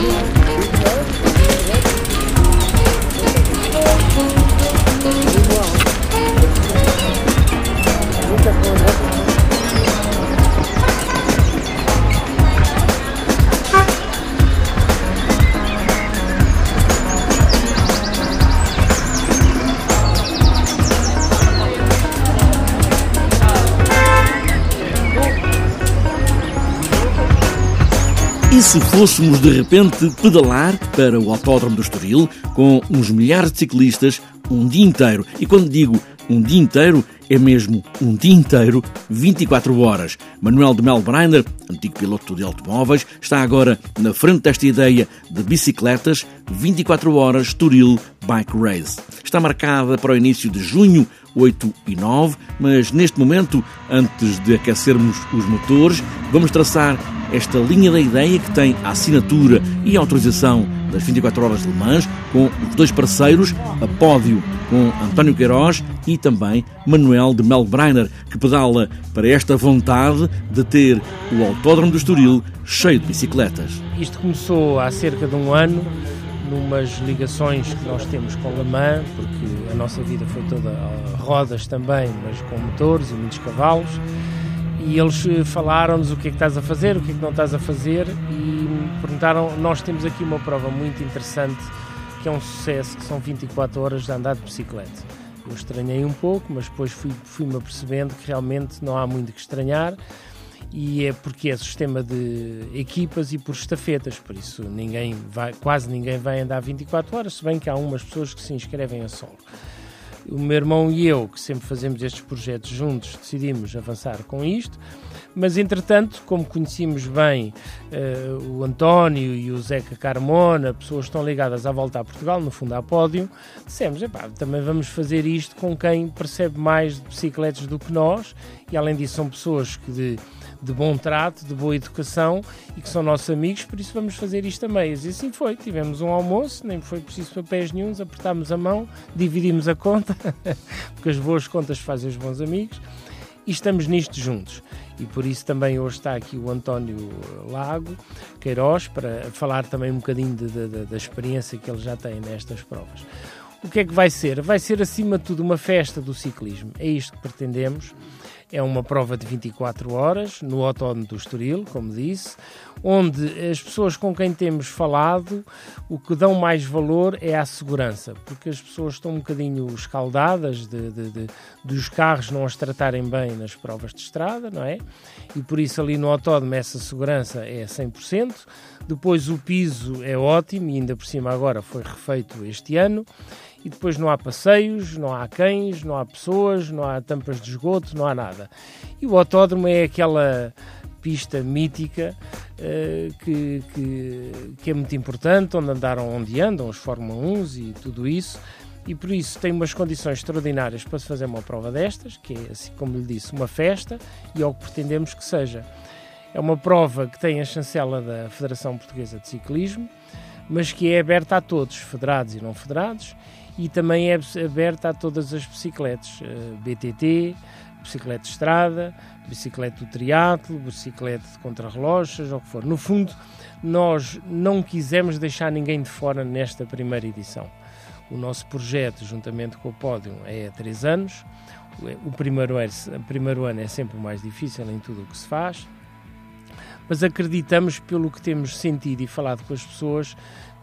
Yeah. E se fôssemos de repente pedalar para o Autódromo do Estoril com uns milhares de ciclistas um dia inteiro? E quando digo um dia inteiro, é mesmo um dia inteiro, 24 horas. Manuel de Melbreiner, antigo piloto de automóveis, está agora na frente desta ideia de bicicletas 24 horas Estoril Bike Race. Está marcada para o início de junho, 8 e 9, mas neste momento, antes de aquecermos os motores, vamos traçar esta linha da ideia que tem a assinatura e a autorização das 24 horas de Le Mans, com os dois parceiros, a pódio com António Queiroz e também Manuel de Melbreiner, que pedala para esta vontade de ter o Autódromo do Estoril cheio de bicicletas. Isto começou há cerca de um ano, numas ligações que nós temos com Le Mans, porque a nossa vida foi toda a rodas também, mas com motores e muitos cavalos e eles eh, falaram-nos o que é que estás a fazer, o que é que não estás a fazer e perguntaram, nós temos aqui uma prova muito interessante que é um sucesso, que são 24 horas de andar de bicicleta. Eu estranhei um pouco, mas depois fui-me fui apercebendo que realmente não há muito que estranhar e é porque é sistema de equipas e por estafetas, por isso ninguém vai, quase ninguém vai andar 24 horas, se bem que há umas pessoas que se inscrevem a solo o meu irmão e eu, que sempre fazemos estes projetos juntos, decidimos avançar com isto. Mas, entretanto, como conhecíamos bem uh, o António e o Zeca Carmona, pessoas que estão ligadas à volta a Portugal, no fundo à pódio, dissemos, também vamos fazer isto com quem percebe mais de bicicletas do que nós, e além disso são pessoas que de de bom trato, de boa educação e que são nossos amigos, por isso vamos fazer isto a meias. E assim foi, tivemos um almoço, nem foi preciso papéis nenhums, apertámos a mão, dividimos a conta, porque as boas contas fazem os bons amigos, e estamos nisto juntos. E por isso também hoje está aqui o António Lago Queiroz para falar também um bocadinho de, de, da experiência que ele já tem nestas provas. O que é que vai ser? Vai ser acima de tudo uma festa do ciclismo. É isto que pretendemos. É uma prova de 24 horas no Autódromo do Estoril, como disse, onde as pessoas com quem temos falado o que dão mais valor é à segurança, porque as pessoas estão um bocadinho escaldadas de, de, de, dos carros não as tratarem bem nas provas de estrada, não é? E por isso ali no autódromo essa segurança é 100%. Depois o piso é ótimo e ainda por cima agora foi refeito este ano e depois não há passeios, não há cães, não há pessoas, não há tampas de esgoto, não há nada. E o autódromo é aquela pista mítica uh, que, que, que, é muito importante, onde andaram, onde andam os Fórmula 1 e tudo isso. E por isso tem umas condições extraordinárias para se fazer uma prova destas, que é, assim como lhe disse, uma festa, e é o que pretendemos que seja. É uma prova que tem a chancela da Federação Portuguesa de Ciclismo, mas que é aberta a todos, federados e não federados, e também é aberta a todas as bicicletas, eh, BTT, bicicleta de estrada, bicicleta do triatlo, bicicleta de contrarrelógio, o que for. No fundo, nós não quisemos deixar ninguém de fora nesta primeira edição. O nosso projeto, juntamente com o Pódio, é há três anos. O primeiro, ano, o primeiro ano é sempre o mais difícil em tudo o que se faz, mas acreditamos, pelo que temos sentido e falado com as pessoas,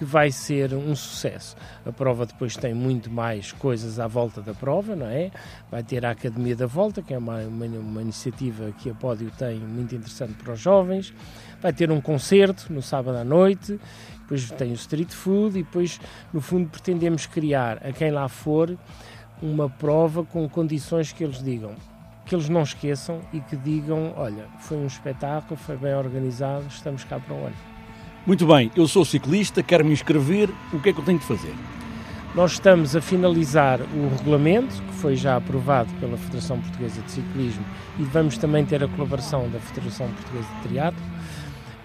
que vai ser um sucesso. A prova depois tem muito mais coisas à volta da prova, não é? Vai ter a Academia da Volta, que é uma, uma, uma iniciativa que a Pódio tem muito interessante para os jovens. Vai ter um concerto no sábado à noite, depois tem o street food e depois, no fundo, pretendemos criar a quem lá for uma prova com condições que eles digam que eles não esqueçam e que digam: olha, foi um espetáculo, foi bem organizado, estamos cá para o ano. Muito bem, eu sou ciclista, quero me inscrever, o que é que eu tenho de fazer? Nós estamos a finalizar o regulamento, que foi já aprovado pela Federação Portuguesa de Ciclismo, e vamos também ter a colaboração da Federação Portuguesa de Triatlo.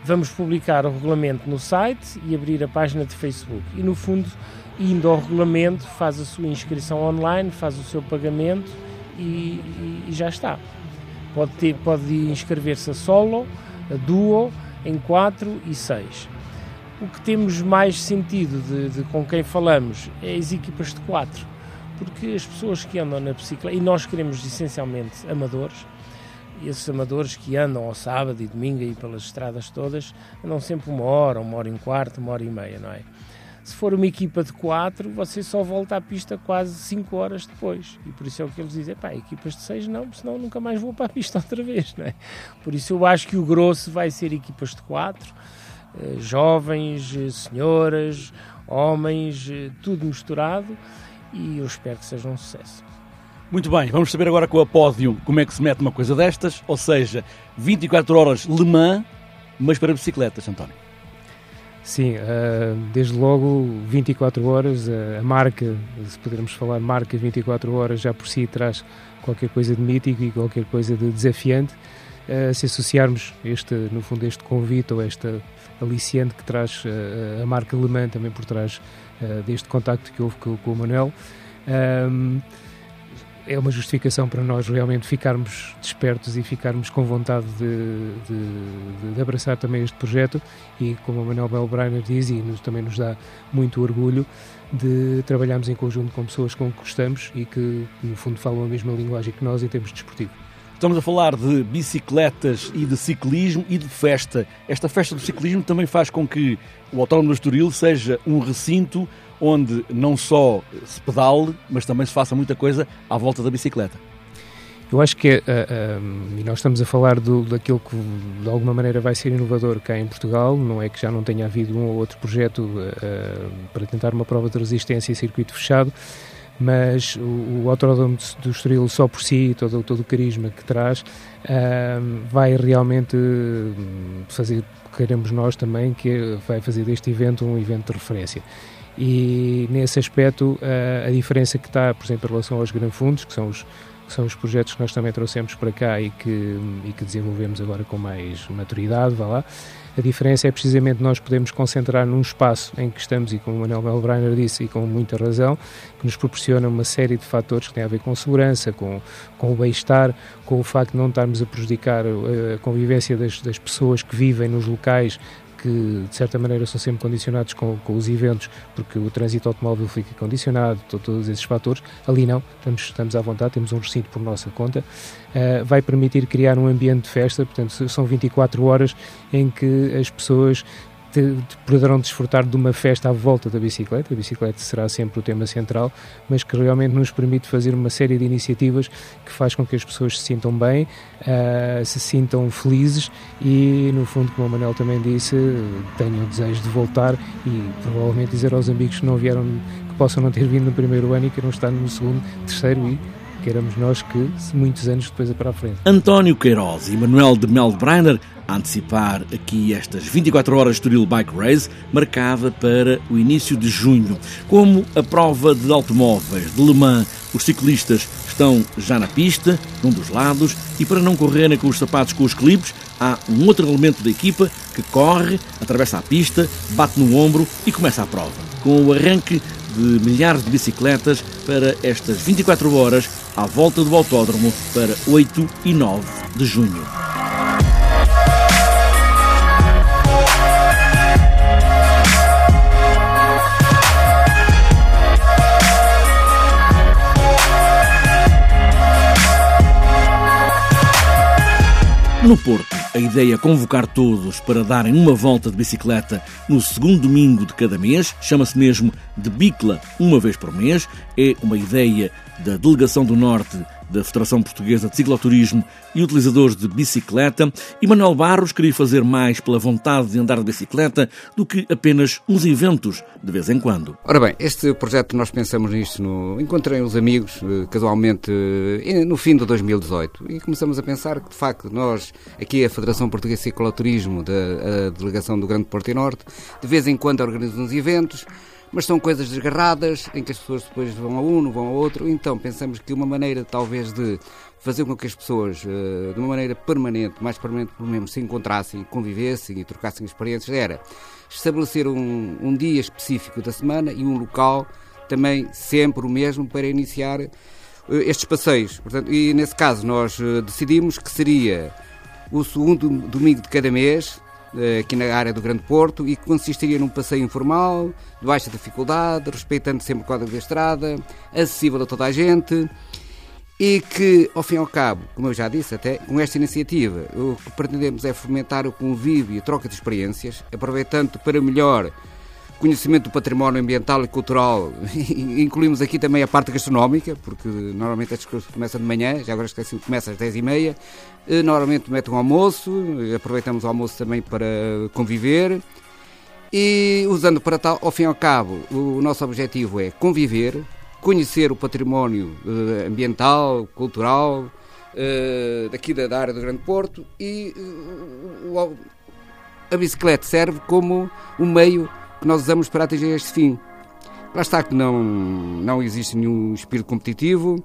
Vamos publicar o regulamento no site e abrir a página de Facebook. E, no fundo, indo ao regulamento, faz a sua inscrição online, faz o seu pagamento e, e, e já está. Pode, pode inscrever-se a solo, a duo, em 4 e 6 o que temos mais sentido de, de, com quem falamos é as equipas de quatro, porque as pessoas que andam na bicicleta, e nós queremos essencialmente amadores, esses amadores que andam ao sábado e domingo aí pelas estradas todas, andam sempre uma hora, uma hora e um quarto, uma hora e meia, não é? Se for uma equipa de quatro, você só volta à pista quase cinco horas depois. E por isso é o que eles dizem, pá, equipas de seis não, senão nunca mais vou para a pista outra vez, não é? Por isso eu acho que o grosso vai ser equipas de quatro, eh, jovens, eh, senhoras, homens, eh, tudo misturado e eu espero que seja um sucesso. Muito bem, vamos saber agora com a pódio como é que se mete uma coisa destas, ou seja, 24 horas Le Mans, mas para bicicletas, António. Sim, desde logo 24 horas, a marca, se pudermos falar marca 24 horas, já por si traz qualquer coisa de mítico e qualquer coisa de desafiante. Se associarmos este, no fundo, este convite ou esta aliciante que traz uh, a marca Le Mans também por trás uh, deste contacto que houve com, com o Manuel. É uma justificação para nós realmente ficarmos despertos e ficarmos com vontade de, de, de abraçar também este projeto e como o Manuel Belbreiner diz e nos, também nos dá muito orgulho de trabalharmos em conjunto com pessoas com que gostamos e que no fundo falam a mesma linguagem que nós em termos desportivos. Estamos a falar de bicicletas e de ciclismo e de festa. Esta festa do ciclismo também faz com que o Autódromo do Estoril seja um recinto onde não só se pedale, mas também se faça muita coisa à volta da bicicleta. Eu acho que, uh, uh, e nós estamos a falar do, daquilo que de alguma maneira vai ser inovador cá em Portugal, não é que já não tenha havido um ou outro projeto uh, para tentar uma prova de resistência em circuito fechado, mas o, o Autódromo do Estoril só por si, todo, todo o carisma que traz, uh, vai realmente fazer, queremos nós também, que vai fazer deste evento um evento de referência. E nesse aspecto, uh, a diferença que está, por exemplo, em relação aos Gran Fundos, que são os, que são os projetos que nós também trouxemos para cá e que, e que desenvolvemos agora com mais maturidade, vá lá, a diferença é precisamente nós podemos concentrar num espaço em que estamos, e como o Manuel Melbreiner disse, e com muita razão, que nos proporciona uma série de fatores que têm a ver com segurança, com, com o bem-estar, com o facto de não estarmos a prejudicar a convivência das, das pessoas que vivem nos locais que de certa maneira são sempre condicionados com, com os eventos, porque o trânsito automóvel fica condicionado, todos esses fatores. Ali não, estamos, estamos à vontade, temos um recinto por nossa conta. Uh, vai permitir criar um ambiente de festa, portanto, são 24 horas em que as pessoas poderão desfrutar de uma festa à volta da bicicleta. A bicicleta será sempre o tema central, mas que realmente nos permite fazer uma série de iniciativas que faz com que as pessoas se sintam bem, uh, se sintam felizes e, no fundo, como o Manuel também disse, tenham o desejo de voltar e provavelmente dizer aos amigos que não vieram, que possam não ter vindo no primeiro ano e queiram estar no segundo, terceiro e queiramos nós que muitos anos depois é para a frente. António Queiroz e Manuel de Meldbreiner a antecipar aqui estas 24 horas Estoril Bike Race, marcada para o início de junho. Como a prova de automóveis de Le Mans, os ciclistas estão já na pista, num dos lados, e para não correrem com os sapatos com os clipes, há um outro elemento da equipa que corre, atravessa a pista, bate no ombro e começa a prova. Com o arranque de milhares de bicicletas para estas 24 horas à volta do autódromo para 8 e 9 de junho. No Porto, a ideia é convocar todos para darem uma volta de bicicleta no segundo domingo de cada mês, chama-se mesmo de Bicla, uma vez por mês. É uma ideia da Delegação do Norte da Federação Portuguesa de Cicloturismo e utilizadores de bicicleta, e Manuel Barros queria fazer mais pela vontade de andar de bicicleta do que apenas uns eventos de vez em quando. Ora bem, este projeto nós pensamos nisto, no... encontrei uns amigos eh, casualmente eh, no fim de 2018 e começamos a pensar que de facto nós, aqui a Federação Portuguesa de Cicloturismo, da Delegação do Grande Porto e Norte, de vez em quando organizamos uns eventos, mas são coisas desgarradas, em que as pessoas depois vão a um, vão a outro. Então pensamos que uma maneira talvez de fazer com que as pessoas, uh, de uma maneira permanente, mais permanente pelo menos, se encontrassem, convivessem e trocassem experiências, era estabelecer um, um dia específico da semana e um local também sempre o mesmo para iniciar uh, estes passeios. Portanto, e nesse caso nós uh, decidimos que seria o segundo domingo de cada mês, eh, aqui na área do Grande Porto e que consistiria num passeio informal, de baixa dificuldade, respeitando sempre o código da estrada, acessível a toda a gente e que, ao fim e ao cabo, como eu já disse até, com esta iniciativa, o que pretendemos é fomentar o convívio e a troca de experiências, aproveitando para melhor conhecimento do património ambiental e cultural, incluímos aqui também a parte gastronómica, porque normalmente estes cursos começam de manhã, já agora esqueci, começa às 10h30, eh, normalmente mete um almoço, aproveitamos o almoço também para conviver, e usando para tal, ao fim e ao cabo, o nosso objetivo é conviver, conhecer o património eh, ambiental, cultural, eh, daqui da área do Grande Porto, e a bicicleta serve como um meio que nós usamos para atingir este fim. Lá está que não, não existe nenhum espírito competitivo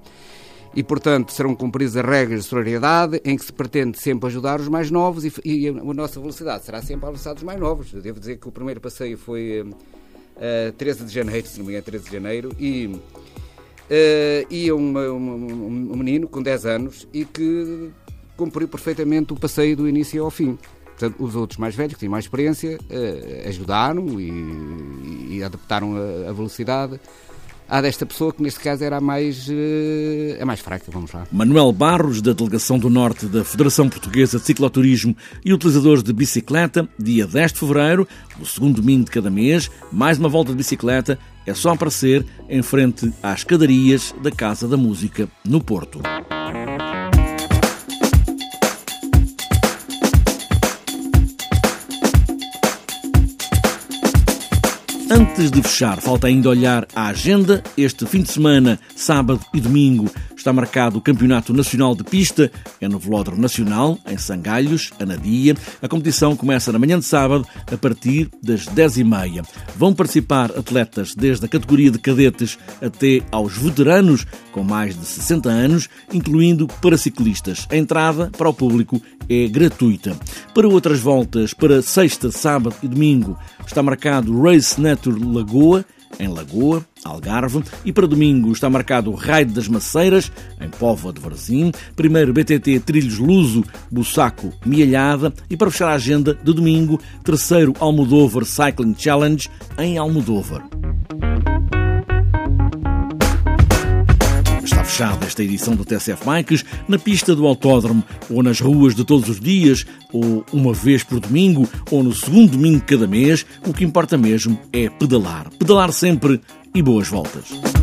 e, portanto, serão cumpridas as regras de solidariedade em que se pretende sempre ajudar os mais novos e, e a nossa velocidade será sempre a velocidade dos mais novos. Eu devo dizer que o primeiro passeio foi uh, eh, 13 de janeiro, se não me engano, 13 de janeiro, e uh, ia um, um, um menino com 10 anos e que cumpriu perfeitamente o passeio do início ao fim. Portanto, os outros mais velhos, que têm mais experiência, uh, ajudaram e, e adaptaram a, a, velocidade à desta pessoa, que neste caso era a mais, uh, a mais fraca. Vamos lá. Manuel Barros, da Delegação do Norte da Federação Portuguesa de Cicloturismo e utilizadores de bicicleta, dia 10 de fevereiro, o segundo domingo de cada mês, mais uma volta de bicicleta. É só aparecer em frente às escadarias da Casa da Música, no Porto. Antes de fechar, falta ainda olhar a agenda. Este fim de semana, sábado e domingo, está marcado o Campeonato Nacional de Pista, é no Velódromo Nacional, em Sangalhos, Anadia. A competição começa na manhã de sábado, a partir das 10h30. Vão participar atletas desde a categoria de cadetes até aos veteranos, com mais de 60 anos, incluindo paraciclistas. A entrada para o público é gratuita. Para outras voltas, para sexta, sábado e domingo, está marcado Race Nature Lagoa, em Lagoa, Algarve, e para domingo está marcado o Raio das Maceiras, em Póvoa de Varzim, primeiro BTT Trilhos Luso, Bussaco, Mialhada, e para fechar a agenda de domingo, terceiro Almodóvar Cycling Challenge, em Almodóvar. Esta edição do TSF Bikes na pista do autódromo, ou nas ruas de todos os dias, ou uma vez por domingo, ou no segundo domingo de cada mês, o que importa mesmo é pedalar. Pedalar sempre e boas voltas.